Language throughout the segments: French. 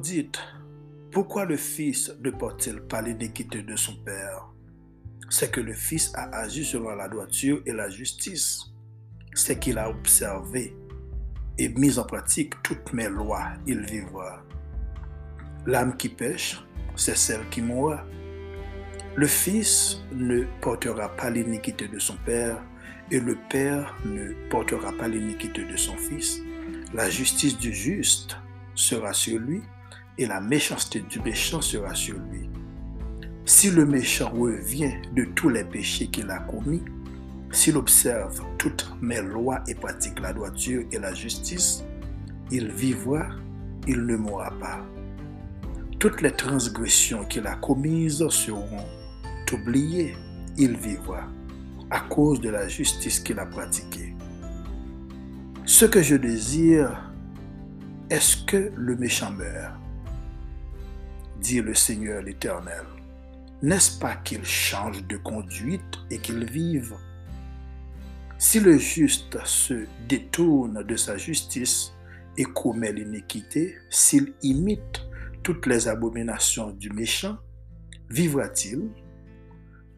Dites, pourquoi le Fils ne porte-t-il pas l'iniquité de son Père? C'est que le Fils a agi selon la droiture et la justice. C'est qu'il a observé et mis en pratique toutes mes lois, il vivra. L'âme qui pêche, c'est celle qui mourra. Le Fils ne portera pas l'iniquité de son Père, et le Père ne portera pas l'iniquité de son Fils. La justice du juste sera sur lui, et la méchanceté du méchant sera sur lui. Si le méchant revient de tous les péchés qu'il a commis, s'il observe toutes mes lois et pratique la droiture et la justice, il vivra, il ne mourra pas. Toutes les transgressions qu'il a commises seront oubliées, il vivra, à cause de la justice qu'il a pratiquée. Ce que je désire, est-ce que le méchant meurt? Dit le Seigneur l'Éternel. N'est-ce pas qu'il change de conduite et qu'il vive? Si le juste se détourne de sa justice et commet l'iniquité, s'il imite toutes les abominations du méchant, vivra-t-il?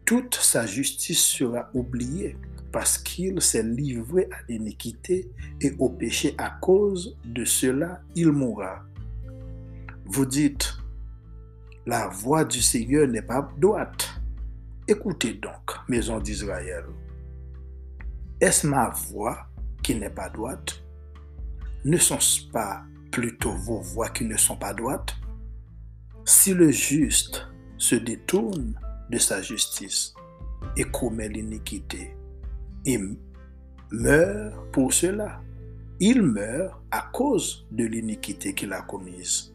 Toute sa justice sera oubliée parce qu'il s'est livré à l'iniquité et au péché à cause de cela, il mourra. Vous dites, la voix du Seigneur n'est pas droite. Écoutez donc, maison d'Israël. Est-ce ma voix qui n'est pas droite? Ne sont-ce pas plutôt vos voix qui ne sont pas droites? Si le juste se détourne de sa justice et commet l'iniquité et meurt pour cela, il meurt à cause de l'iniquité qu'il a commise.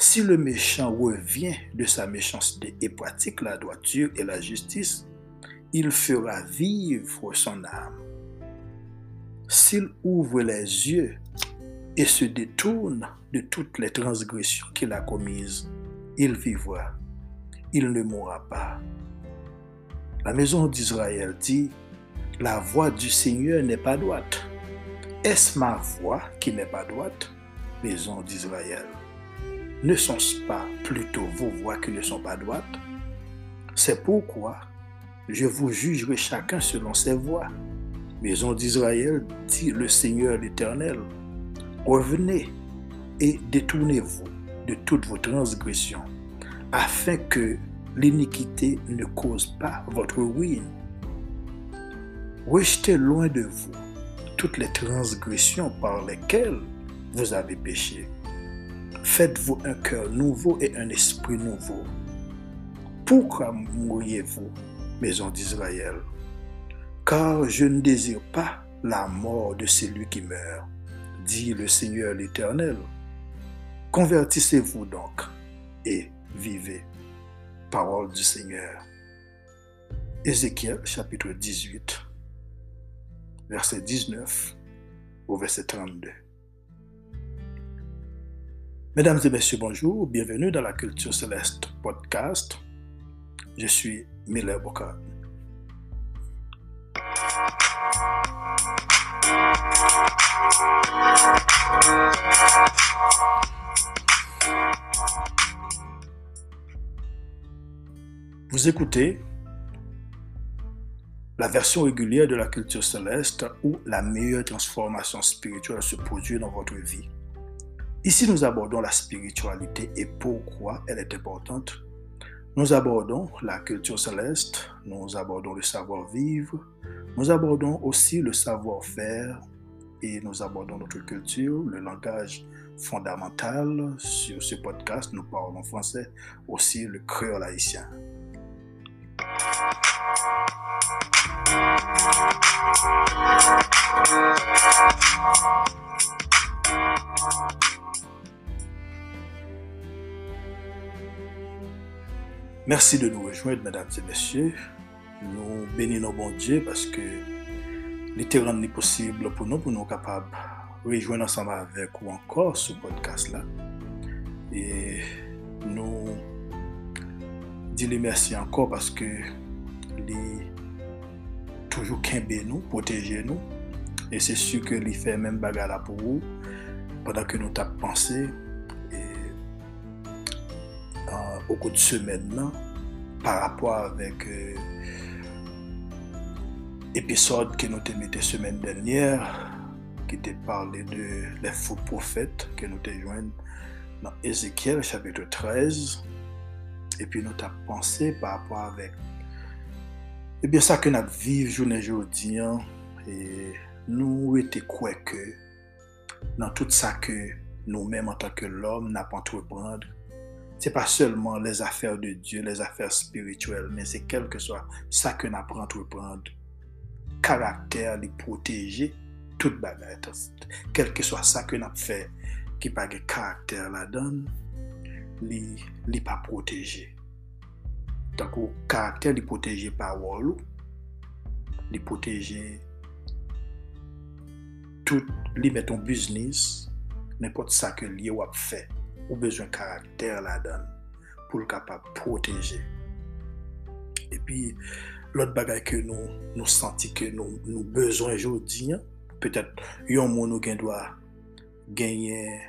Si le méchant revient de sa méchanceté et pratique la droiture et la justice, il fera vivre son âme. S'il ouvre les yeux et se détourne de toutes les transgressions qu'il a commises, il vivra, il ne mourra pas. La maison d'Israël dit, la voix du Seigneur n'est pas droite. Est-ce ma voix qui n'est pas droite, maison d'Israël? Ne sont-ce pas plutôt vos voix qui ne sont pas droites C'est pourquoi je vous jugerai chacun selon ses voies. Maison d'Israël, dit le Seigneur l'Éternel, revenez et détournez-vous de toutes vos transgressions, afin que l'iniquité ne cause pas votre ruine. Rejetez loin de vous toutes les transgressions par lesquelles vous avez péché Faites-vous un cœur nouveau et un esprit nouveau. Pourquoi mourriez-vous, maison d'Israël? Car je ne désire pas la mort de celui qui meurt, dit le Seigneur l'Éternel. Convertissez-vous donc et vivez. Parole du Seigneur. Ézéchiel chapitre 18, verset 19 au verset 32. Mesdames et messieurs, bonjour. Bienvenue dans la Culture Céleste podcast. Je suis Miller Bokar. Vous écoutez la version régulière de la culture céleste où la meilleure transformation spirituelle se produit dans votre vie. Ici, nous abordons la spiritualité et pourquoi elle est importante. Nous abordons la culture céleste, nous abordons le savoir-vivre, nous abordons aussi le savoir-faire et nous abordons notre culture, le langage fondamental. Sur ce podcast, nous parlons français, aussi le créole haïtien. Merci de nous rejoindre, mesdames et messieurs. Nous bénissons bon Dieu parce que l'été est possible pour nous, pour nous capables de rejoindre ensemble avec ou encore ce podcast-là. Et nous disons merci encore parce que est toujours qu'aimer nous, protéger nous. Et c'est sûr que lui fait même bagarre pour vous pendant que nous t'avons pensé euh, au cours de semaine là, par rapport avec l'épisode euh, que nous avons mis la semaine dernière, qui était parlé de les faux prophètes que nous avons joints dans Ézéchiel chapitre 13. Et puis nous avons pensé par rapport avec Ebyen sa ke nap viv jounen joudiyan, e nou ete kwe ke nan tout sa ke nou menm an tanke lom nap antreprende Se pa selman les affer de Diyo, les affer spirituel, men se kelke so sa ke na pran tou pran karakter li proteje tout bagay. Kelke so sa ke na fe ki pa ge karakter la don, li, li pa proteje. Tako karakter li proteje pa wolo, li proteje tout, li meton biznis, nepot sa ke li wap fe. ou bezwen karakter la dan pou l kapap proteje. E pi, lot bagay ke nou, nou santi ke nou, nou bezwen jodi, petet yon moun nou gen dwa genyen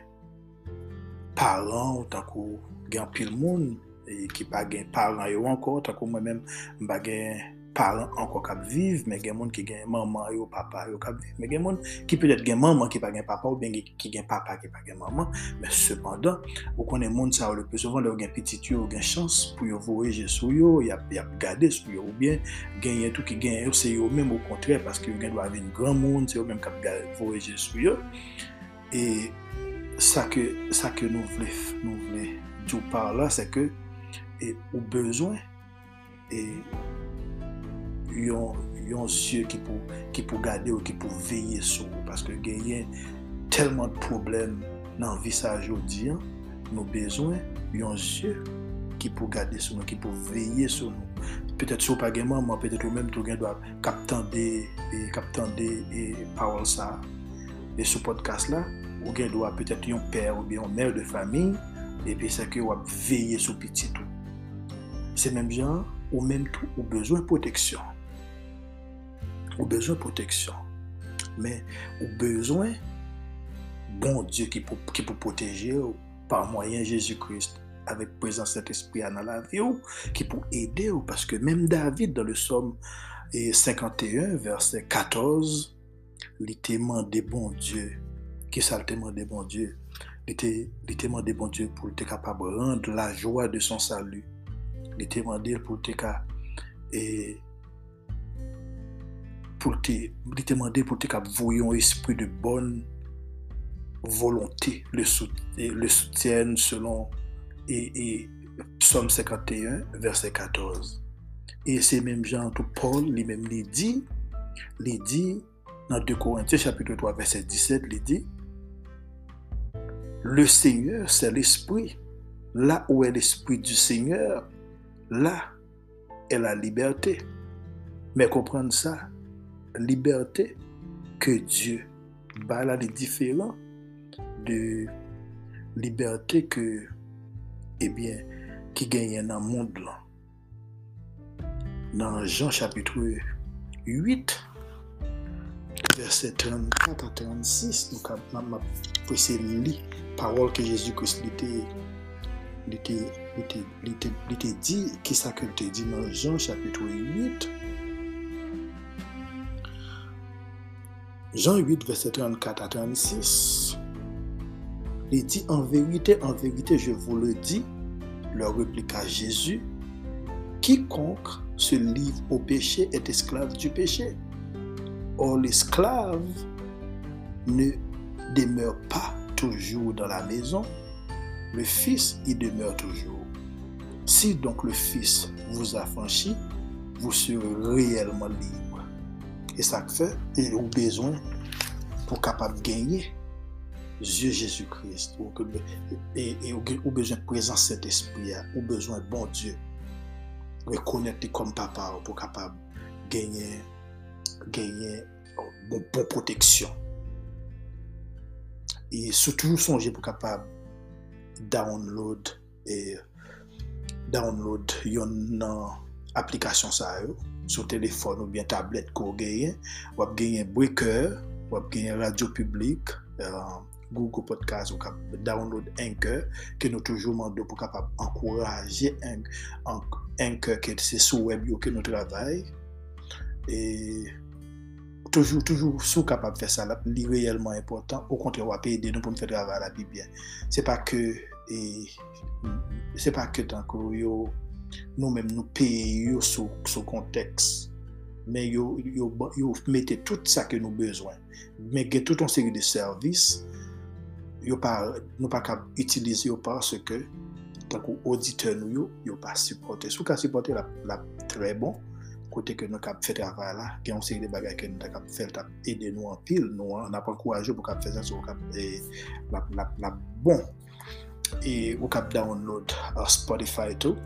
paran ou tankou gen pil moun, e ki pa gen paran yo anko, tankou mwen men mba gen paran anko kap viv, men gen moun ki gen maman yo, papa yo kap viv, men gen moun ki pedet gen maman ki pa gen papa ou ben ki gen papa ki pa gen maman, men sepandan, ou konen moun sa ou le pe sovan, le ou gen pitit yo, ou gen chans pou yo voreje sou yo, yap, yap gade sou yo ou bien, gen yon tou ki gen yo, se yo men ou kontre, paske yo gen do avin gran moun, se yo men kap voreje sou yo, e sa ke, sa ke nou vle, nou vle, djou par la, se ke, e, ou bezwen, e, yon, yon zye ki pou, ki pou gade ou ki pou veye sou. Paske genyen telman problem nan visaj ou diyan, nou bezwen yon zye ki pou gade sou nou, ki pou veye sou nou. Petet sou pa genman, man petet ou menm tou gen do ap kapten de, e, kapten de e, pawal sa. E sou podcast la, ou gen do ap petet yon per ou yon mer de famin, epi se ke wap veye sou piti tou. Se menm jan, ou menm tou ou bezwen proteksyon. Ou bezwen proteksyon. Men, ou bezwen bon Diyo ki pou proteje ou par mwayen Jésus-Christ avek prezant cet esprit anan la vi ou ki pou ede ou. Paske menm David dan le som 51 verset 14 li teman de bon Diyo ki sal teman de bon Diyo li teman de bon Diyo pou te kapab rende la jwa de son salu li teman de pou te pou te, te mande pou te kap voyon espri de bon volonté, le soutien selon et Psalm 51, verset 14. Et c'est même Jean tout Paul, li même li dit, li dit, dans 2 Corinthiens chapitre 3, verset 17, li dit, le Seigneur, c'est l'esprit. Là où est l'esprit du Seigneur, là est la liberté. Mais comprendre ça, liberté que Dieu bat là est différent de liberté que eh bien qui gagne dans le monde là. Dans Jean chapitre 8 verset 34 à 36 donc avons pressé li parole que Jésus-Christ était il était dit, qui ça que dit dans Jean chapitre 8, Jean 8, verset 34 à 36, il dit, en vérité, en vérité, je vous le dis, leur répliqua Jésus, quiconque se livre au péché est esclave du péché. Or, l'esclave ne demeure pas toujours dans la maison, le Fils y demeure toujours. Si donc le Fils vous a franchi, vous serez réellement libre. E sak fe, e ou bezon pou kapap genye Zye Jezu Christ ou, e, ou bezon prezant set espri ya. ou bezon bon Diyo rekonete kom papa ou pou kapap genye genye oh, bon, bon proteksyon e sou toujou sonje pou kapap download e download yon nan aplikasyon sa yo. sou telefon ou bien tablet ko genyen, wap genyen Breaker, wap genyen Radio Public, uh, Google Podcast ou kap download Anchor, ke nou toujou mando pou kapap ankouraje Anchor ke se sou web yo ke nou travay, e... Toujou, toujou sou kapap fè sa la, li reyelman important, ou kontre wap e de nou pou m fè drava la bi bien. Se pa ke, e, se pa ke tankou yo nou menm nou peye yo sou, sou konteks. Men yo, yo, yo mette tout sa ke nou bezwen. Men gen tout an seri de servis, yo pa, nou pa ka itilize yo parce ke tankou auditeur nou yo, yo pa supporte. Sou ka supporte la, la tre bon, kote ke nou kap fè avay la, gen an seri de bagay ke nou ta kap fè, ta ede nou an pil, nou an apan kouajou pou kap fè sa, sou kap e, la, la, la bon. E ou kap download a Spotify tou,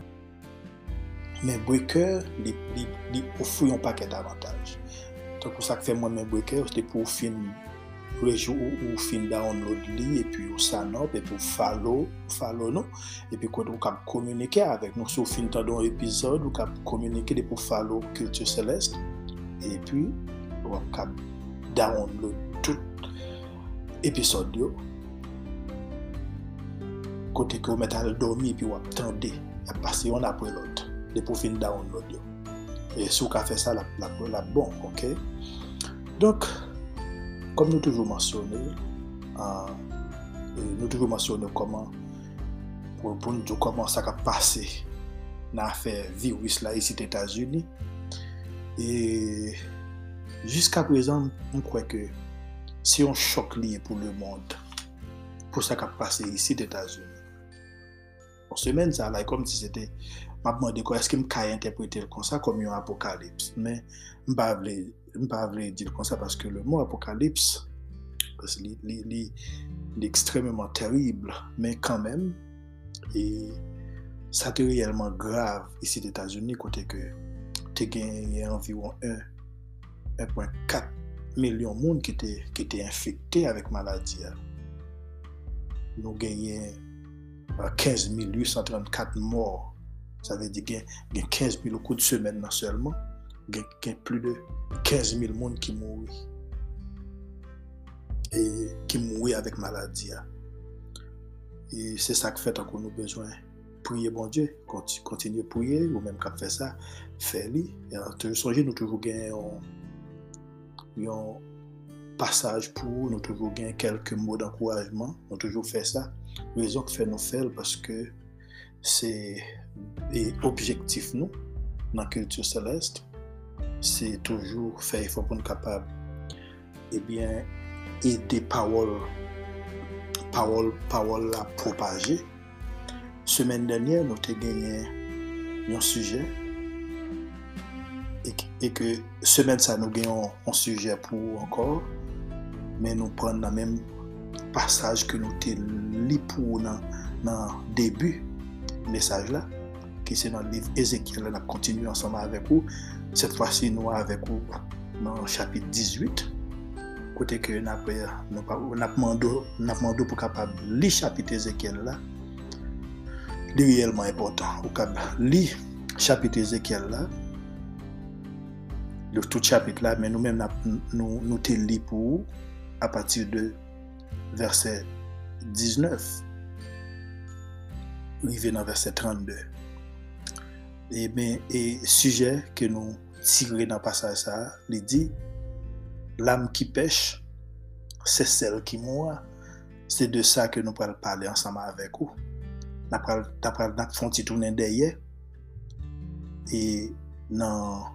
men breaker li, li, li oufou yon paket avantaj. Tonk sa sak fe mwen men breaker, se te pou fin rejou ou fin download li, epi ou sanop, epi ou follow, follow nou, epi kote ou kap komunike avek. Nou sou fin tan don epizod, ou kap komunike de pou follow Kultur Celeste, epi ou kap download tout epizod yo. Kote ki ou met al domi, epi ou ap tende, ap pase yon apre lot. De pou fin download yo e sou ka fe sa la, la, la bon ok? Donk Kom nou toujou mansyone, nou toujou mansyone koman, pou nou djou koman sa ka pase nan afe virus la isi t'Etats-Unis. E, jiska prezant, mwen kwe ke, si yon chok liye pou le monde, pou sa ka pase isi t'Etats-Unis. On semen sa la, kom si se te, mapman de kwa eske m ka interprete l kon sa kom yon apokalips. Men, m pa vle, m pa vle dil kon sa paske le mou apokalips, li, li, li, li ekstrememan terrible, men kanmen, e sa te reyelman grav isi d'Etats-Unis kote ke te genye anviron 1.4 milyon moun ki te, ki te infekte avèk maladi ya. Nou genye euh, 15.834 mor Sa ve di gen, gen 15000 kou de semen nan selman, gen, gen plu de 15000 moun ki moui. E ki moui avèk maladi ya. E se sa k fèt an kon nou bezwen. Priye bon Diyo, kontinye priye, ou menm kap fè sa, fè li. E an te sonje nou toujou gen yon, yon passage pou, nou toujou gen kelke mou d'ankourajman, nou toujou fè sa. Rezon k fè nou fèl, paske se e objektif nou nan kultur selest, se toujou fey fò pou nou kapab ebyen ede pawol pawol pawol la propaje. Semen denye nou te genyen yon suje e ke semen sa nou genyon yon suje pou ankor men nou pren nan menm pasaj ke nou te li pou nan, nan debu mesaj la, ki se nan liv Ezekiel la kontinu ansama avek ou, set fwa si nou avek ou nan chapit 18, kote ke nap, nap mando, mando pou kapab li chapit Ezekiel la, li riyelman important, ou kab li chapit Ezekiel la, li tout chapit la, men nou men nap nou, nou te li pou ou, patir de verset 19, rive nan verset 32. Eh e men, e suje ke nou tire nan pasaj sa, li di, l'am ki pech, se sel ki moua, se de sa ke nou pral pale ansama avek ou. Na pral, ta pral nak fonti tounen deye, e nan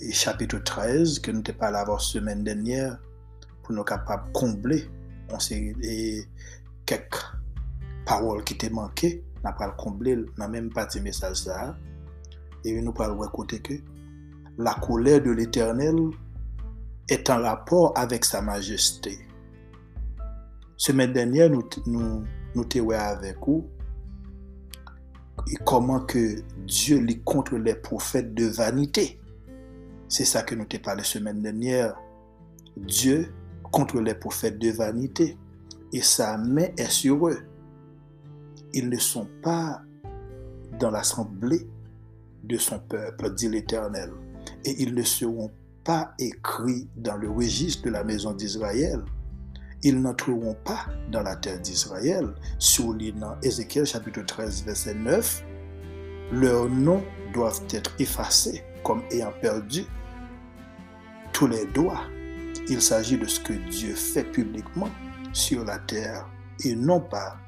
e chapitou 13, ke nou te pale avor semen denyer, pou nou kapap komble, on se, e kek, parol ki te manke, nan pral komble nan menm pati mesaj sa, e yon nou pral wè kote ke, la kolè de l'Eternel et an rapor avèk sa majeste. Semen denye nou, nou, nou te wè avèk ou, e koman ke Diyo li kontre le profète de vanite. Se sa ke nou te pale semen denye, Diyo kontre le profète de vanite, e sa men es yore. Ils ne sont pas dans l'assemblée de son peuple, dit l'Éternel et ils ne seront pas écrits dans le registre de la maison d'Israël. ils n'entreront pas dans la terre d'Israël. Dans Ézéchiel chapitre 13, verset 9, leurs noms doivent être effacés comme ayant perdu tous les droits. Il s'agit de ce que Dieu fait publiquement sur la terre et non pas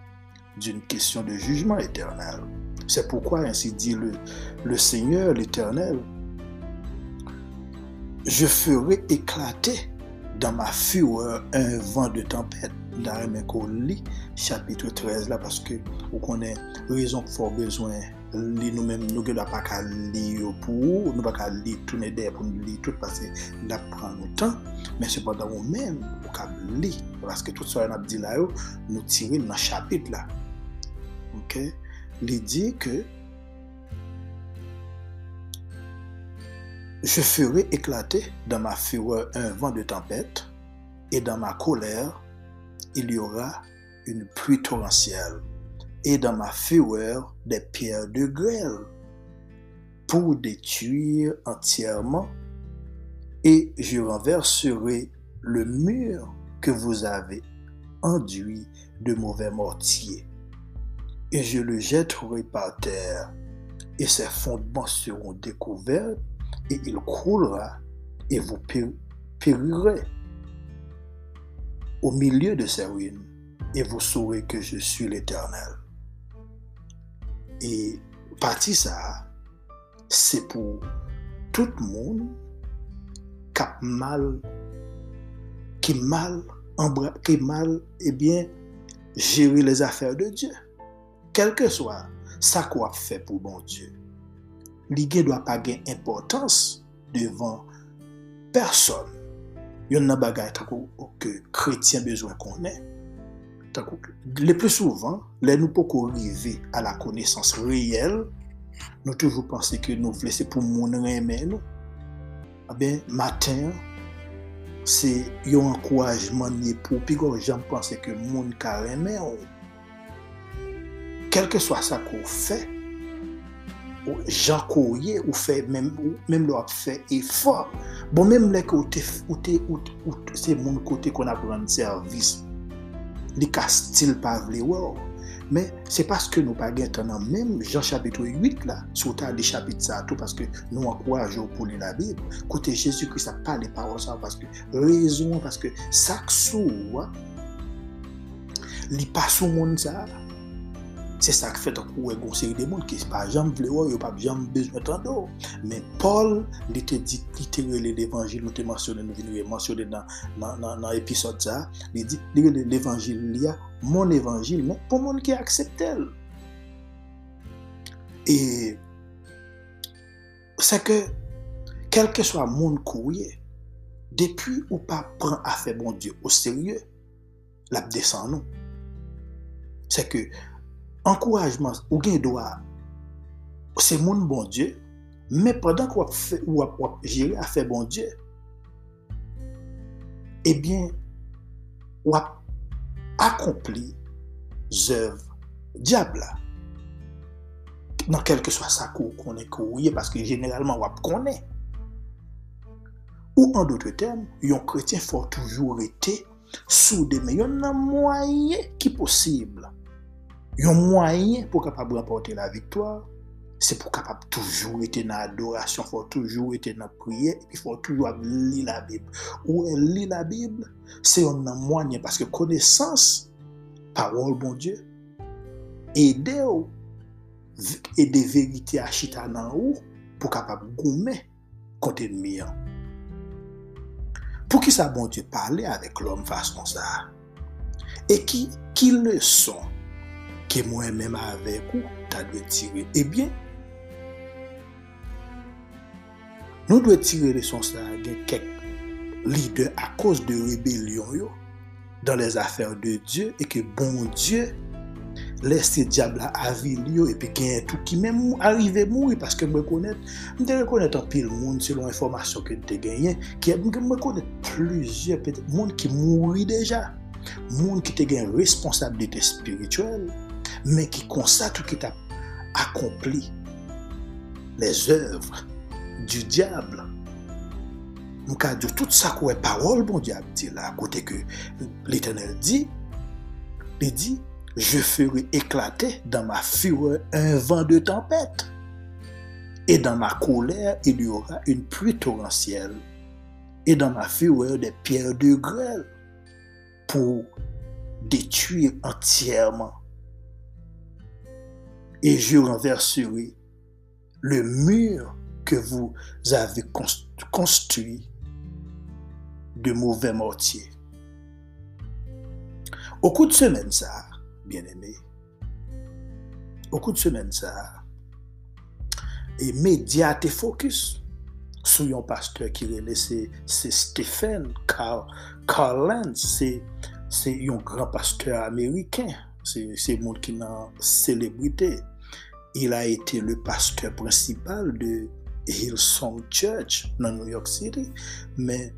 d'une question de jugement éternel. C'est pourquoi ainsi dit le, le Seigneur, l'Éternel, je ferai éclater dans ma fureur un vent de tempête. Dans mes colis, chapitre 13 là, parce que vous connaissez raison qu'il faut besoin li nou men nou gen la pa ka li yo pou ou, nou pa ka li toune de pou nou li tout pase la pran nou tan, men sepadan ou men ou ka li, paske tout sa yon ap di la yo, nou tire nan chapit la. OK? Dit que Je ferai éclater dans ma fureur un vent de tempête, et dans ma colère, il y aura une pluie torrentielle, et dans ma fureur, des pierres de grêle, pour détruire entièrement, et je renverserai le mur que vous avez enduit de mauvais mortiers, et je le jetterai par terre, et ses fondements seront découverts et il croulera et vous périrez au milieu de ces ruines et vous saurez que je suis l'Éternel. Et partie ça, c'est pour tout le monde qui a mal, qui mal, qui mal, eh bien, gérer les affaires de Dieu. kelke swa sa kwa fe pou bon Diyo. Li gen dwa pa gen importans devan person. Yon nan bagay takou ke kretien bezwen konen. Takou, le plus souvan, le nou pou kou rive a la konesans reyel, nou toujou panse ke nou vle se pou moun remen nou. A ben, matin, se yon ankouajman ni pou, pi kon jan panse ke moun ka remen ou. kelke swa sa kou fè, ou jan kou ye, ou fè, mèm lò ap fè e fò, bon mèm lè ki ou te, ou te, ou te, ou te, se moun kote kon ap rande servis, li ka stil pa vle wò, men se paske nou pa gen tanan mèm, jan chapitou 8 la, sou ta li chapit sa tou, paske nou akwaj jò pou li la bib, kote Jezu ki sa pa li parol sa, paske rezon, paske sak sou wò, li pa sou moun sa, Se sa k fè an ou e gonseri de moun ki pa jam vle ou, yo pa jam bezwen tan do. Men Paul li te di, li te rele l'Evangil, nou te mansyone, nou vini mansyone nan, nan, nan, nan episod sa, li di, li rele l'Evangil li a, mon Evangil, men pou moun ki akseptel. E se ke kelke swa moun kouye, depi ou pa pran afe bon Diyo ou serye, lap desan nou. Se ke Ankouajman, ou gen doa, se moun bon Diyo, men padak wap, wap, wap jiri a fe bon Diyo, ebyen, eh wap akompli zèv diabla. Nan kelke swa sa kou konen kouye, paske generalman wap konen. Ou an doutre tem, yon kretien fò toujou rete sou de men yon nan mwaye ki posible. Yon mwayen pou kapab rempote la viktor, se pou kapab toujou ete nan adorasyon, fò toujou ete nan priye, fò toujou ap li la Bib. Ou li la Bib, se yon nan mwanyen, paske konesans, parol bon Diyo, ede ou, ede verite a chita nan ou, pou kapab goume kote nmiyan. Pou ki sa bon Diyo pale avek lom fason sa? E ki, ki le son ke mwen menm avek ou, ta dwe tire. Ebyen, nou dwe tire lesons sa gen kek lider a kos de rebelyon yo dan les afer de Diyo e ke bon Diyo lese diabla avil yo e pe gen tout ki menm mou arrive mou e paske mwen konet, mwen te rekonet an pil moun selon informasyon ke te genyen ki mwen konet pluzye moun ki mouri deja moun ki te gen responsabilite spirituel mais qui constate ou qui t'a accompli les œuvres du diable. mka di tout sa kouè parol bon di ap di la, kote ke l'Eternel di, li di, je ferai éclater dans ma fureur un vent de tempête. Et dans ma colère, il y aura une pluie torrentielle. Et dans ma fureur, des pierres de grêle pour détruire entièrement. Et je renverserai le mur que vous avez construit de mauvais mortiers. Au cours de semaine, ça, bien aimé, au cours de semaine, ça, et te focus sur un pasteur qui est laissé, c'est Stephen Carl, Carl c'est un grand pasteur américain, c'est monde qui n'a célébrité. Il a été le pasteur principal de Hillsong Church nan New York City, men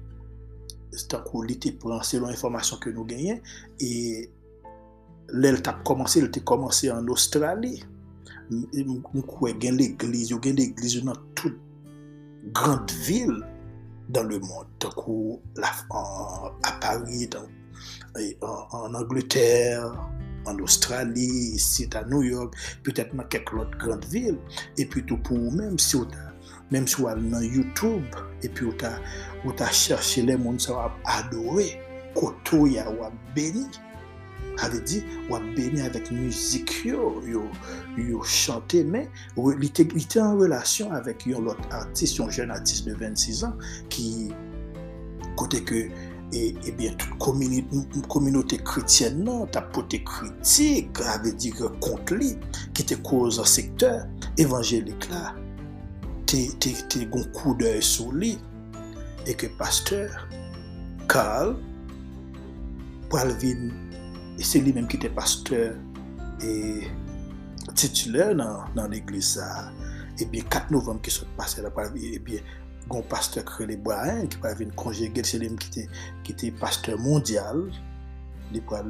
takou li te pran selon informasyon ke nou genyen, e lèl tap komanse, lèl te komanse an Australi, mou kwe gen l'eglize, yo gen l'eglize nan tout grand vil dan le moun, takou a Paris, en an Angleterre, en Australi, sit a New York, petèp nan kek lot grand vil. E pi tou pou mèm si mèm si ou al nan YouTube, e pi ou ta chershe lè moun sa wap adore, koto ya wap beni. avait dit ou béni avec musique yo chanté mais il était en relation avec un autre artiste un jeune artiste de 26 ans qui côté que E ebyen tout kominote krityen nan ta pote kritik ave di ke kont li ki te koz an sektor evanjelik la te gon kou de sou li e ke pasteur Karl Palvin se li menm ki te pasteur e tituleur nan, nan l'eglisa ebyen 4 novem ki sot pase la Palvin ebyen gon pasteur Krele Boyen ki pa vin konjegel se lem ki te pasteur mondial li pa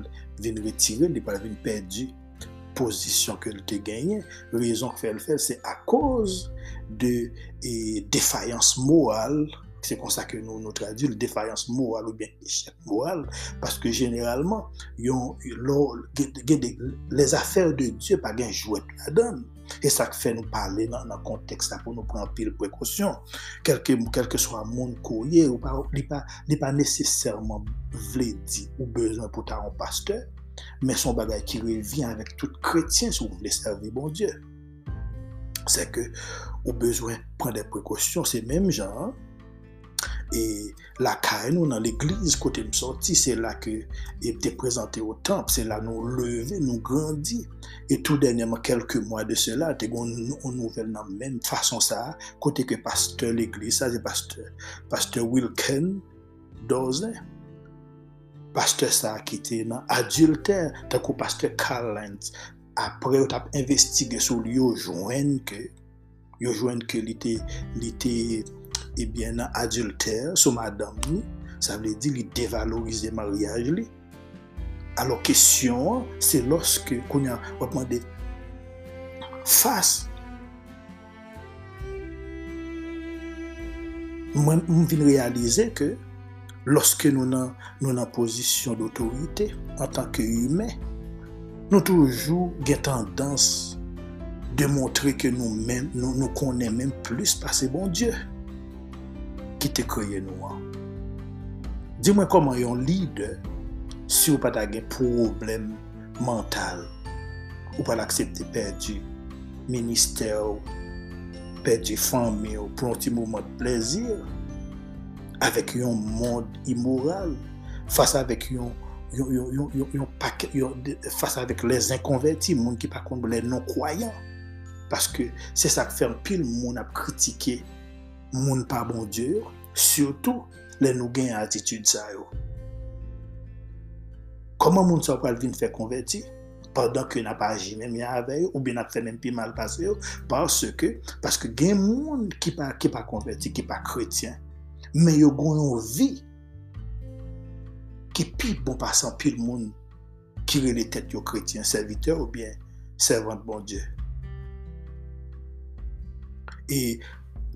vin retire, li pa vin perdi posisyon ke li te genye rezon ke fel fel se a koz de e, defayans moral se konsa ke nou nou tradu le defayans moral ou bien echec moral, paske generalman, yon, yon, yon, yon les afer de Diyo pa gen jouet la don. E sa k fè nou pale nan, nan konteks la pou nou pran pil prekosyon. Kelke, kelke swa moun kouye, ou pa, li pa, pa nesesèrman vle di ou bezon pou ta an pasteur, men son bagay ki revyen avèk tout kretien sou vle serve bon Diyo. Se ke ou bezwen pran de prekosyon, se menm jan, e la lakay nou nan l'eglize kote m sorti, se la ke e te prezante o temp, se la nou leve, nou grandi, e tout denyeman kelke mwa de se la, te kon nouvel nan men fason sa, kote ke pasteur l'eglize, sa se pasteur, pasteur Wilken Doze, pasteur sa ki te nan adulter, tako pasteur Carlent, apre yo tap investige sou li yo jwen ke, yo jwen ke li te, li te, Eh ebyen nan adulter sou madam ni, sa vle di li devalorize mariage li. Alo kesyon, se loske konya wapman de fas. Mwen vin realize ke loske nou nan, nou nan posisyon d'autorite an tanke yume, nou toujou gen tendans de montre ke nou men, nou, nou konen men plus pa se bon Diyo. Ki te kreye nou an. Di mwen koman yon leader si ou pata gen problem mental ou pata aksepte perdi minister ou perdi fami ou pronti mouman de plezir avek yon moun imoral fasa avek yon yon paket fasa avek les inconverti moun ki pa konde le non kwayan paske se sa fèm pil moun ap kritike moun pa bon Diyo, surtout le nou gen atitude sa yo. Koman moun sa pral vin fè konverti? Padan ke na pa aji menm ya aveyo ou bin ap fè men pi mal pase yo parce ke, parce ke gen moun ki pa, ki pa konverti, ki pa kretien, men yo goun yon vi ki pi bon pasan pi l moun kire le tèt yo kretien, serviteur ou bien servant bon Diyo. E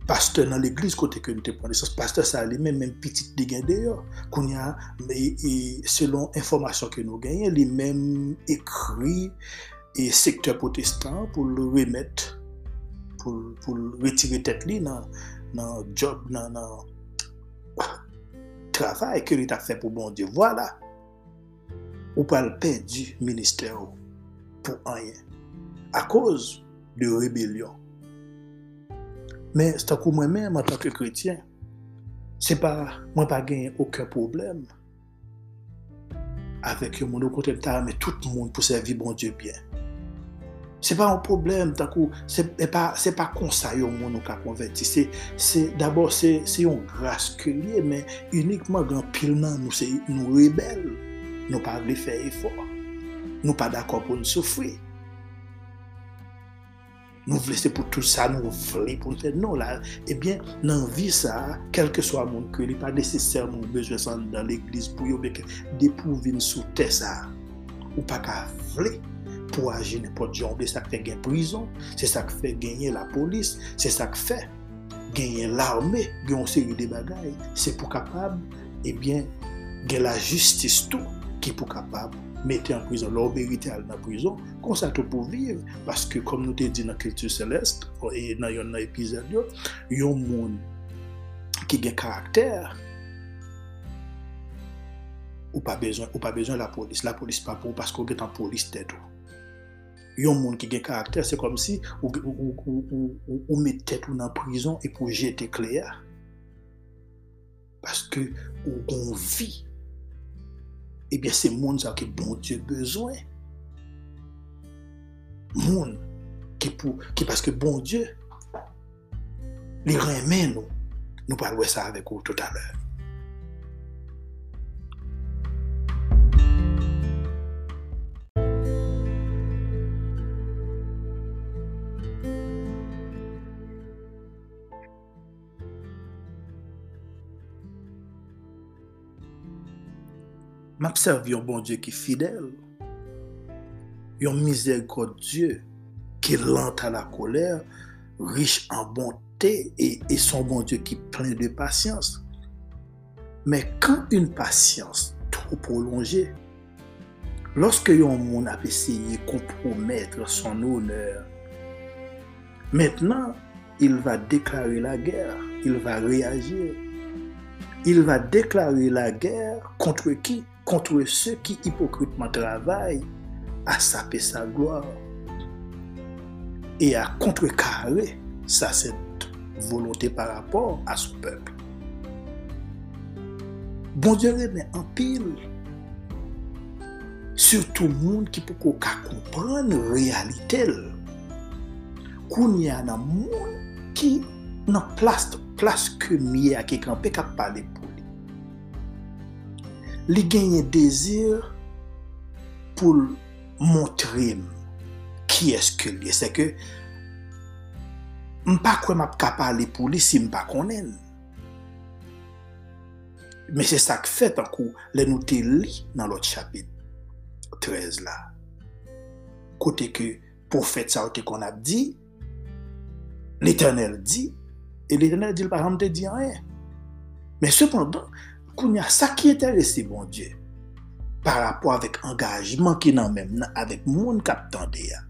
paste nan l'eglise kote ke mte pwande sas, paste sa li men men pitit de gen deyo, koun ya, e, selon informasyon ke nou genye, li men ekri e sektor protestant pou l remet, pou l retire tet li nan, nan job, nan, nan travay ke li ta fe pou bon diyo. Voilà, ou pal pe di minister ou pou anyen, a koz de rebelyon. Men, stakou mwen men, mwen tanke kretien, se pa, mwen pa gen okè problem avèk yon moun ou kontèl ta amè tout moun pou servi bon Diyo byen. Se pa an problem, takou, se e pa, pa konsa yon moun ou ka konverti. Se, se, d'abord, se, se yon grase ke liye, men, unikman gen pil nan nou se, nou rebel. Nou pa vle fè efor. Nou pa d'akor pou nou soufri. nou vle se pou tout sa, nou vle pou nou se nou la, ebyen nan vi sa, kelke swa moun kwe, li pa desesèrman bezwe san dan l'eglis pou yo beke depou vin sou te sa. Ou pa ka vle pou aji nepot jombe, se sak fe gen prison, se sa kfe genye la polis, se sa kfe genye l'arme, genye on yu de bagay, se pou kapab, ebyen gen la justis tou ki pou kapab mette an prizon, lor merite al nan prizon, kon sa tou pou viv, paske kom nou te di nan kultu seleste, oh, e nan yon nan epizad yo, yon moun ki gen karakter, ou pa bezon, ou pa bezon la polis, la polis pa pou, paske ou gen tan polis te do. Yon moun ki gen karakter, se kom si ou, ou, ou, ou mette tou nan prizon, e pou jete kler, paske ou kon vi, Eh ebyen se moun sa ki bon Diyo bezwen. Moun ki pou, ki paske bon Diyo, li remen nou, nou palwe sa avek ou tout alèr. M'observe un bon Dieu qui est fidèle, un miséricorde Dieu qui est lent à la colère, riche en bonté et, son bon Dieu qui est plein de patience. Mais quand une patience trop prolongée, lorsque un monde a essayé de compromettre son honneur, maintenant il va déclarer la guerre, il va réagir. Il va déclarer la guerre contre qui? contre ceux qui hypocritement travaillent à saper sa gloire et à contrecarrer sa cette volonté par rapport à son peuple. Bon Dieu remet en pile sur tout moun ki pou kou ka kompran realitel. Koun ya nan moun ki nan plas, plas ke miye ak e kampe kap pale li genye dezir pou montre ki eske li. Se ke mpa kwen map ap kapale pou li si mpa konen. Me se sak fet an kou le nou te li nan lot chapit 13 la. Kote ke pou fet sa ou kon ap di, l'Eternel di, e l'Eternel di l te di an e. Men sepondan, Kounya, sa ki enterese bon Diyo, par rapport avèk angajman ki nan mèm nan avèk moun kap tande ya.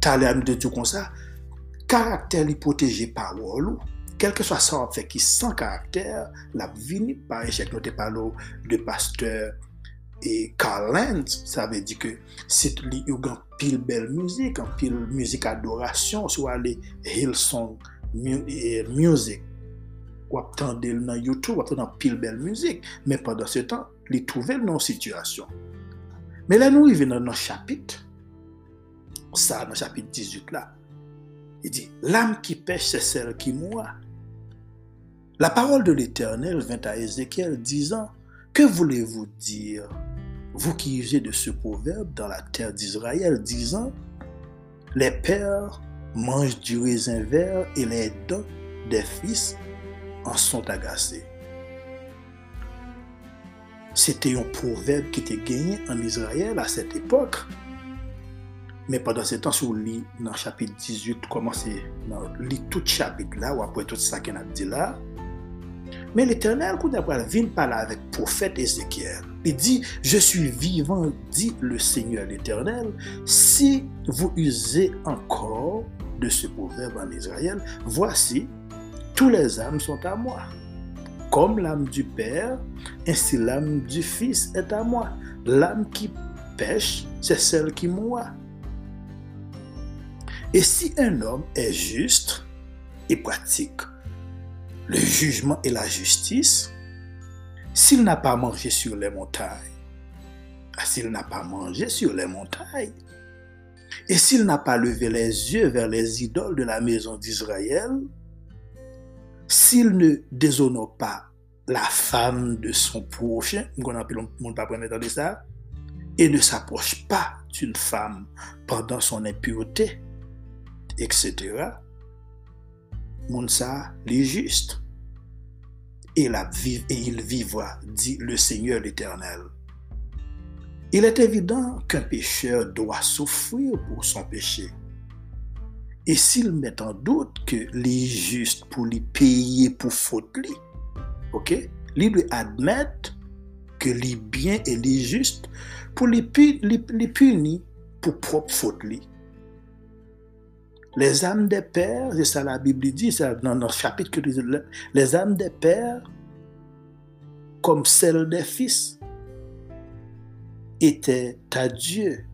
Talè am de tou kon sa, karakter li poteje pa wò lou, kelke swa sa wap fè ki san karakter, la vini pa enchèk nou te palo de pasteur e Karl Lenz, sa vè di ke sit li yu gan pil bel müzik, an pil müzik adorasyon, swa li Hillsong e, Music, wap tande l nan YouTube, wap tande nan pil bel muzik, men padan se tan, li touvel nan situasyon. Men la nou y ven nan nan chapit, sa nan chapit 18 la, y di, l'am ki pech se sel ki moua. La parol de l'Eternel vint a Ezekiel dizan, ke voulez-vous dire, vous qui usez de ce proverbe dans la terre d'Israël, dizan, les pères mangent du raisin vert et les dents des fils en sont agacés. C'était un proverbe qui était gagné en Israël à cette époque. Mais pendant ce temps, si vous lisez dans le chapitre 18, commencez dans lit tout chapitre là, ou après tout ça qu'on a dit là. Mais l'Éternel, quand il vient parler avec le prophète Ézéchiel, il dit, je suis vivant, dit le Seigneur l'Éternel, si vous usez encore de ce proverbe en Israël, voici, tous les âmes sont à moi. Comme l'âme du Père, ainsi l'âme du Fils est à moi. L'âme qui pêche, c'est celle qui mourra. Et si un homme est juste et pratique le jugement et la justice, s'il n'a pas mangé sur les montagnes, ah, s'il n'a pas mangé sur les montagnes, et s'il n'a pas levé les yeux vers les idoles de la maison d'Israël, s'il ne déshonore pas la femme de son prochain, pas ça, et ne s'approche pas d'une femme pendant son impureté, etc. Moun sa li juste. Et il vivra, dit le Seigneur l'Éternel. Il est évident qu'un pécheur doit souffrir pour son péché. Et s'il met en doute que les juste pour lui payer pour faute lui, ok, lui doit admettre que les bien et les juste pour les, les punir pour lui. Les âmes des pères, c'est ça la Bible dit, c'est dans notre chapitre que les âmes des pères, comme celles des fils, étaient à Dieu.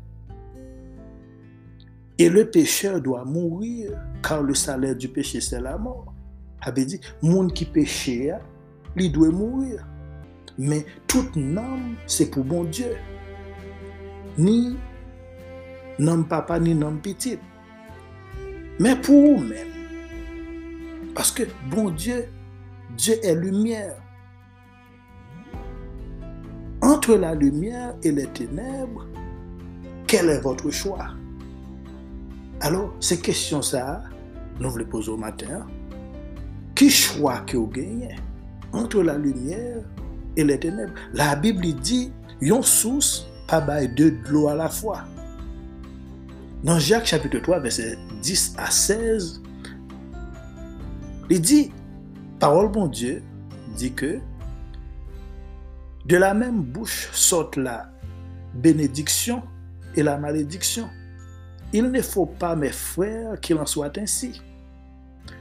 Et le pécheur doit mourir, car le salaire du péché, c'est la mort. Avait dit, monde qui péchait, il doit mourir. Mais toute nom, c'est pour bon Dieu. Ni nom papa, ni nom petit. Mais pour vous-même. Parce que bon Dieu, Dieu est lumière. Entre la lumière et les ténèbres, quel est votre choix? Alors, ces questions ça, nous les posons au matin. Qui choix que vous gagnez entre la lumière et les ténèbres? La Bible dit, yon source, pas de l'eau à la fois. Dans Jacques chapitre 3, verset 10 à 16, il dit, parole bon Dieu, dit que de la même bouche sortent la bénédiction et la malédiction. Il ne faut pas, mes frères, qu'il en soit ainsi.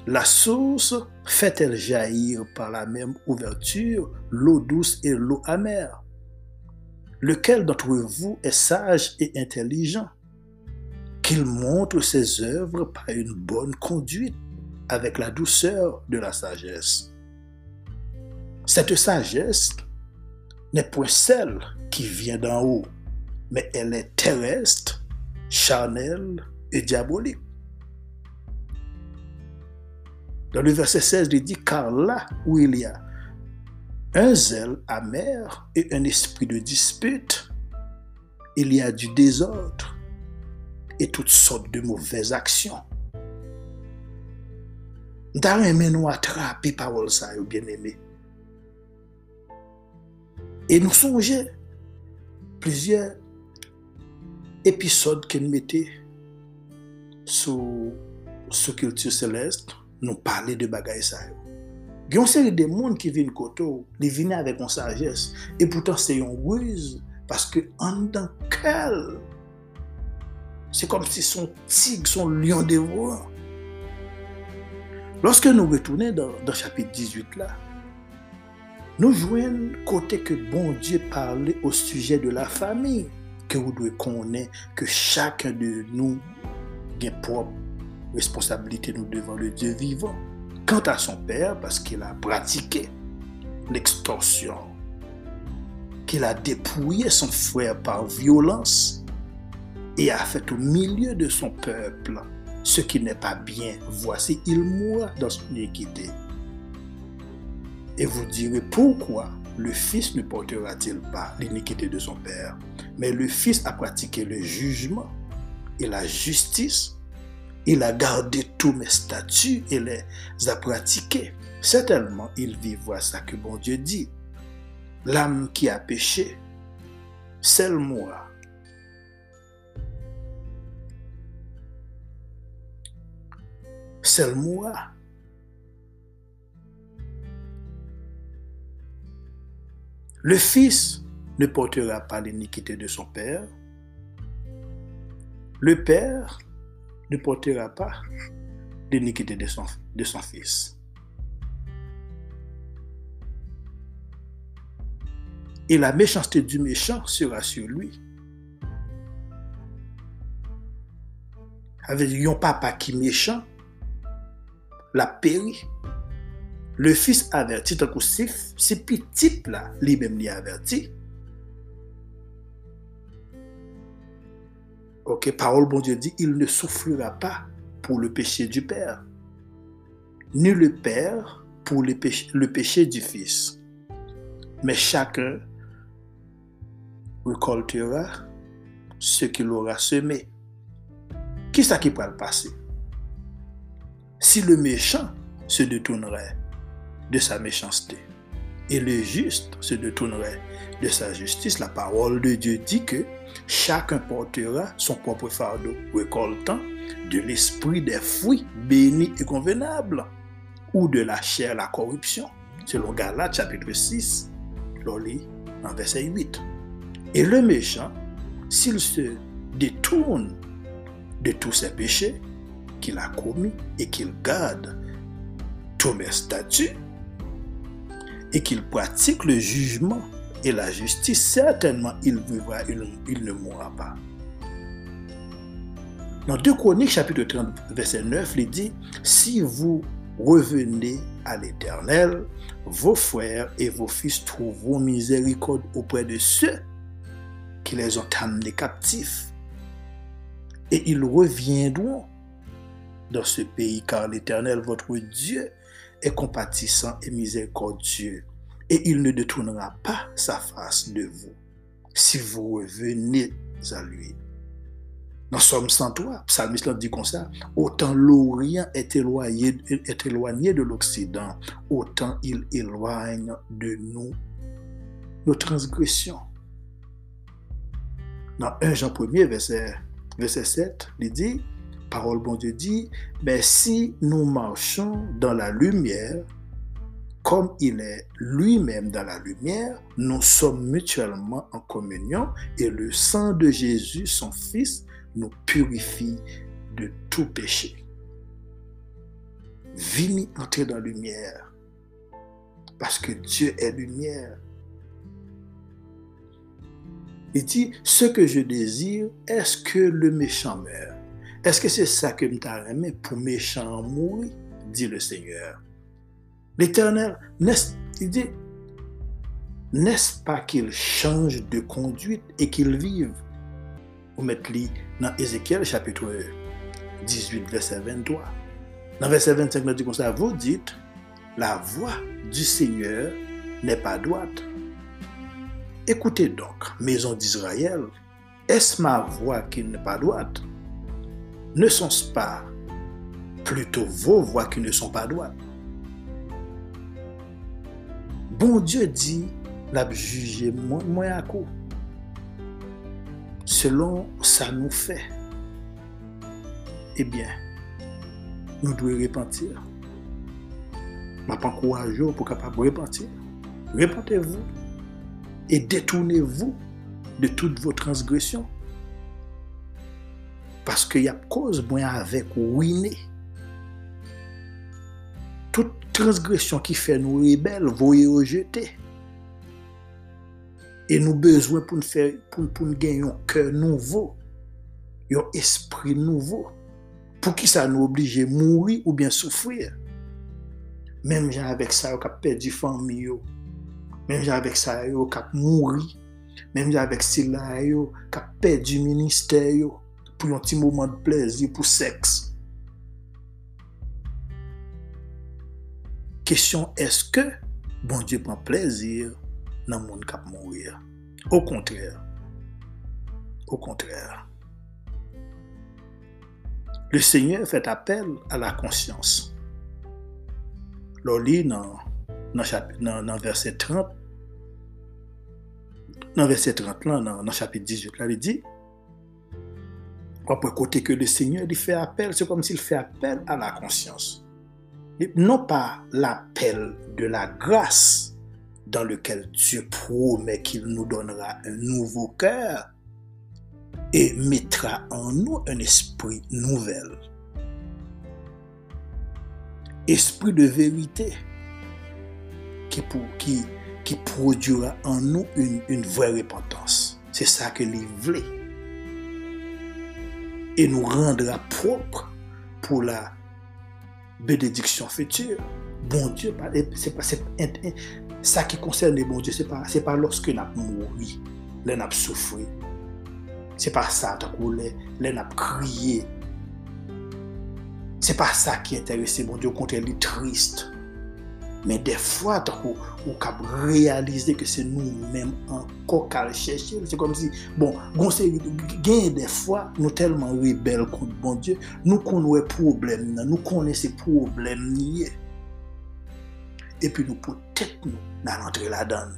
La source fait-elle jaillir par la même ouverture l'eau douce et l'eau amère? Lequel d'entre vous est sage et intelligent? Qu'il montre ses œuvres par une bonne conduite avec la douceur de la sagesse. Cette sagesse n'est point celle qui vient d'en haut, mais elle est terrestre, charnelle et diabolique. Dans le verset 16, il dit, car là où il y a un zèle amer et un esprit de dispute, il y a du désordre et toutes sortes de mauvaises actions. Nous aimé nous attraper parole ça, bien aimé. Et nous songeons plusieurs épisodes qu'il mettait sur ce culture céleste, nous parler de bagaille ça. Il y a une série de monde qui viennent côté, ils viennent avec une sagesse. Et pourtant, c'est une ruse. Parce que en tant qu'elle, c'est comme si son tigre, son lion dévorant. Lorsque nous retournons dans, le chapitre 18 là, nous joignons côté que bon Dieu parlait au sujet de la famille, que vous devez connaître que chacun de nous a propre responsabilité nous devant le Dieu vivant. Quant à son père, parce qu'il a pratiqué l'extorsion, qu'il a dépouillé son frère par violence, et a fait au milieu de son peuple ce qui n'est pas bien. Voici, il mourra dans son iniquité. Et vous direz, pourquoi le Fils ne portera-t-il pas l'iniquité de son Père? Mais le Fils a pratiqué le jugement et la justice. Il a gardé tous mes statuts et les a pratiqués. Certainement, il vivra ça que bon Dieu dit. L'âme qui a péché, celle mourra. Celle moi. Le Fils ne portera pas l'iniquité de son père. Le père ne portera pas l'iniquité de son, de son fils. Et la méchanceté du méchant sera sur lui. Avec un papa qui est méchant, la péri. Le fils averti, tant que c'est petit là, lui-même l'y averti. Ok, parole bon Dieu dit, il ne souffrira pas pour le péché du Père, ni le Père pour le péché, du Fils. Mais chacun récoltera ce qu'il aura semé. Qui ça qui peut le passer? Si le méchant se détournerait de sa méchanceté et le juste se détournerait de sa justice, la parole de Dieu dit que chacun portera son propre fardeau, récoltant de l'esprit des fruits bénis et convenables, ou de la chair la corruption, selon Galates chapitre 6, lit en verset 8. Et le méchant, s'il se détourne de tous ses péchés qu'il a commis et qu'il garde tous mes statuts, et qu'il pratique le jugement et la justice, certainement il vivra, il, ne mourra pas. Dans 2 Chroniques, chapitre 30, verset 9, il dit, si vous revenez à l'Éternel, vos frères et vos fils trouveront miséricorde auprès de ceux qui les ont amenés captifs. Et ils reviendront dans ce pays, car l'Éternel, votre Dieu, est compatissant et miséricordieux, et il ne détournera pas sa face de vous, si vous revenez à lui. Dans Somme 103, Psalmiste dit comme ça, autant l'Orient est éloigné, est éloigné de l'Occident, autant il éloigne de nous nos transgressions. Dans 1 Jean 1 verset, verset 7, il dit, parole bon Dieu dit, mais si nous marchons dans la lumière, comme il est lui-même dans la lumière, nous sommes mutuellement en communion et le sang de Jésus, son Fils, nous purifie de tout péché. Venez entrer dans la lumière parce que Dieu est lumière. Il dit, ce que je désire, est-ce que le méchant meurt? Est-ce que c'est ça que nous aimé pour méchant mourir? Dit le Seigneur. L'Éternel, il dit, n'est-ce pas qu'il change de conduite et qu'il vive? Vous mettez dans Ézéchiel chapitre 18, verset 23. Dans verset 25, nous dit comme ça, vous dites, la voix du Seigneur n'est pas droite. Écoutez donc, maison d'Israël, est-ce ma voix qui n'est pas droite? Ne sont-ce pas plutôt vos voix qui ne sont pas droites? Bon Dieu dit, la moins à coup, selon ça nous fait. Eh bien, nous devons repentir. Je pas courageux pour capable de repentir. Repentez-vous et détournez-vous de toutes vos transgressions parce qu'il y a cause moins avec ruiner. Tout transgresyon ki fè nou rebel, voye ou jete. E nou bezwen pou nou gen yon kèr nouvo, yon espri nouvo, pou ki sa nou oblije mouri ou bien soufri. Mem jan avèk sa yo kap perdi fami yo, mem jan avèk sa yo kap mouri, mem jan avèk sila yo kap perdi minister yo, pou yon ti mouman de plezi, pou seks. kesyon eske bon Diyo pran plezir nan moun kap mourir. Ou kontrèr. Ou kontrèr. Le Seigneur fèt apel a la konsyans. Lò li nan, nan, nan, nan verset 30, nan verset 30 lan, nan chapit 18 la, li di, wapwe kote ke le Seigneur li fè apel, se kom si li fè apel a la konsyans. Non pas l'appel de la grâce dans lequel Dieu promet qu'il nous donnera un nouveau cœur et mettra en nous un esprit nouvel. Esprit de vérité qui, pour, qui, qui produira en nous une, vraie repentance. C'est ça que l'il et nous rendra propres pour la bénédiction future. Bon Dieu, c'est pas, ça qui concerne les bon Dieu, c'est pas, c'est pas lorsque nous mouru, nous avons souffert. C'est pas ça, nous avons crié. C'est pas ça qui intéresse bon Dieu, au contraire, il est triste. Mais des fois, on cap réaliser que c'est nous-mêmes encore qu'à chercher. C'est comme si, bon, gain des fois, nous tellement rebelles contre bon Dieu, nous connaissons problèmes, nous connaissons ces problèmes. Et puis nous peut-être nous, dans rentrer là-dedans.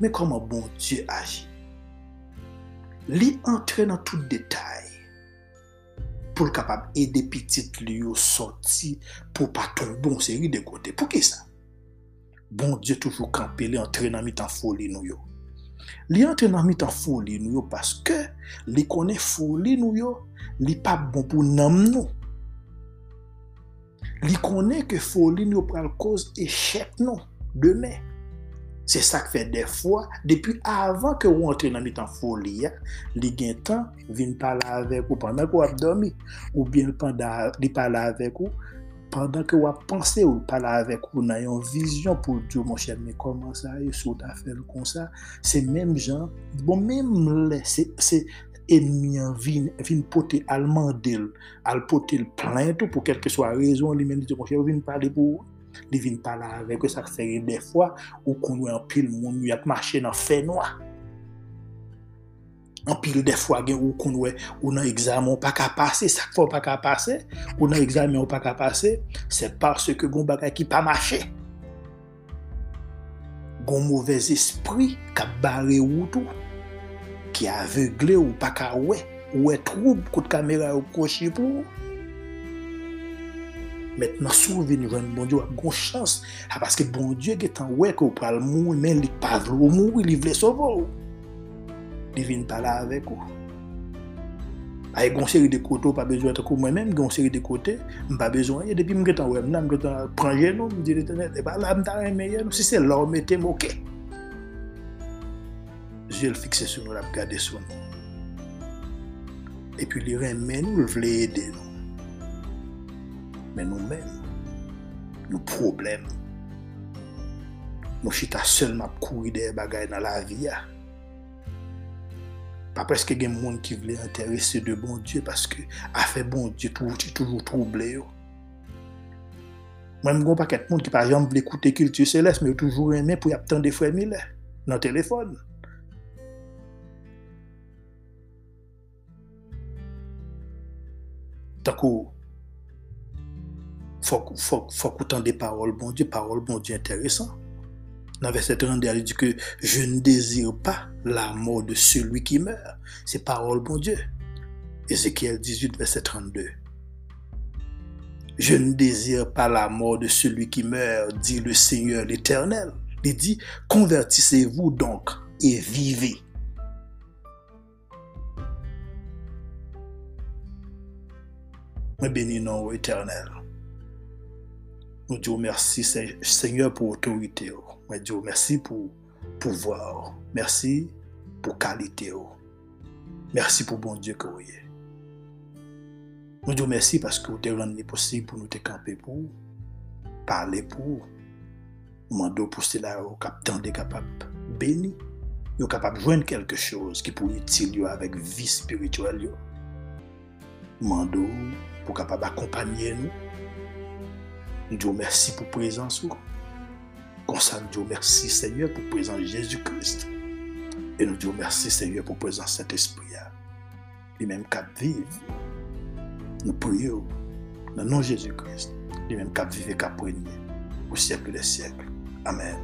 Mais, comment bon Dieu agit? Lui entrer dans tout détail pou l kapab ede pitit li yo soti pou pa ton bon seri de kote. Pou ki sa? Bon Diyo toujou kampe li entre nan mi tan foli nou yo. Li entre nan mi tan foli nou yo paske li kone foli nou yo li pa bon pou nam nou. Li kone ke foli nou yo pral koz e chep nou demè. Se sak fe defwa, depi avan ke ou antre nan mi tan foli ya, li gen tan vin pala avek ou pandan ke ou ap domi, ou bien pandan li pala avek ou, pandan ke ou ap panse ou pala avek ou nan yon vizyon pou diyo, mon chèm, me koman sa, yon sou ta fel kon sa, se menm jan, bon menm le, se, se, emyen vin, vin pote alman del, al pote l plen pou kelke swa rezon li menm diyo, mon chèm, vin pale pou ou, li vin pala avek ou sa fere defwa ou konwe an pil moun yak mache nan fe noa. An pil defwa gen ou konwe ou nan examen ou pa ka pase sak fwa ou pa ka pase ou nan examen ou pa ka pase se parce ke goun bagay ki pa mache goun mouvez espri ka bare ou tou ki avegle ou pa ka we ou e troub kout kamera ou koshi pou ou Maintenant, souvenez vous bon Dieu, a une chance. Ah, parce que bon Dieu est en ouais que vous le mourir, mais il pas voulu mourir, il voulait sauver. Il vient pas là avec vous. Avec une série de côtés, pas besoin de moi-même, une série de côtés, pas besoin. Et depuis que je suis en web, je prends genou, je dis l'éternel, et pas là, je suis. Si c'est là, mettez moqué. Je vais le fixer sur nous, la regarder sur nous. Et puis, les remet nous, il voulait aider. men nou men. Nou problem. Nou chita sel map kouri de bagay nan la viya. Pa preske gen moun ki vle interese de bon Diyo paske afe bon Diyo touti toujou trouble yo. Mwen mgon paket moun ki par exemple vle koute kiltu seles me yo toujou reme pou yap tan defwe mi le nan telefon. Takou faut, faut, faut des paroles, bon Dieu, paroles, bon Dieu, intéressant. Dans verset 32, il dit que je ne désire pas la mort de celui qui meurt. C'est parole, bon Dieu. Ézéchiel 18, verset 32. Je ne désire pas la mort de celui qui meurt, dit le Seigneur l'Éternel. Il dit, convertissez-vous donc et vivez. Mais béni non éternel. Nous disons merci Seigneur pour autorité. Nous disons merci pour pouvoir. Merci pour qualité. Merci pour bon Dieu que vous êtes. Nous disons merci parce que vous avez rendu possible pour nous camper pour parler pour demander pour cela au capitaine de capable béni yo capable joindre quelque chose qui pour utile avec vie spirituelle Mando pour capable accompagner nous Dieu merci pour présence. Comme ça, nous disons merci Seigneur pour présence Jésus-Christ. Et nous disons merci Seigneur pour présence Saint-Esprit. Hein. Lui-même qui vive. Nous prions dans le nom de Jésus-Christ. Lui-même qui vive et qui au siècle des siècles. Amen.